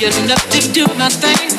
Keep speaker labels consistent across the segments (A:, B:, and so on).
A: be enough to do my thing.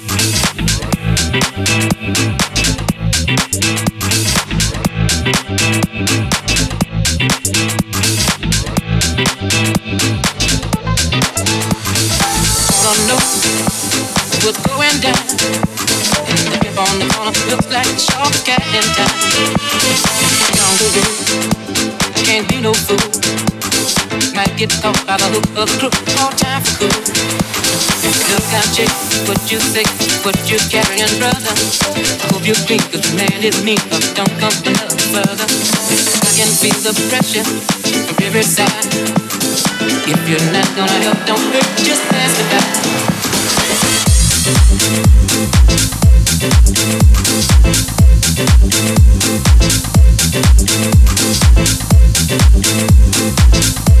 A: caught by the hoop of the crook. No time for cool. Look at you, what you think, what you carrying, brother. I hope you clean, cause the man is me, but don't come another further. I can feel the pressure from every side. If you're not gonna help, don't hurt, just pass
B: it
C: by. Thank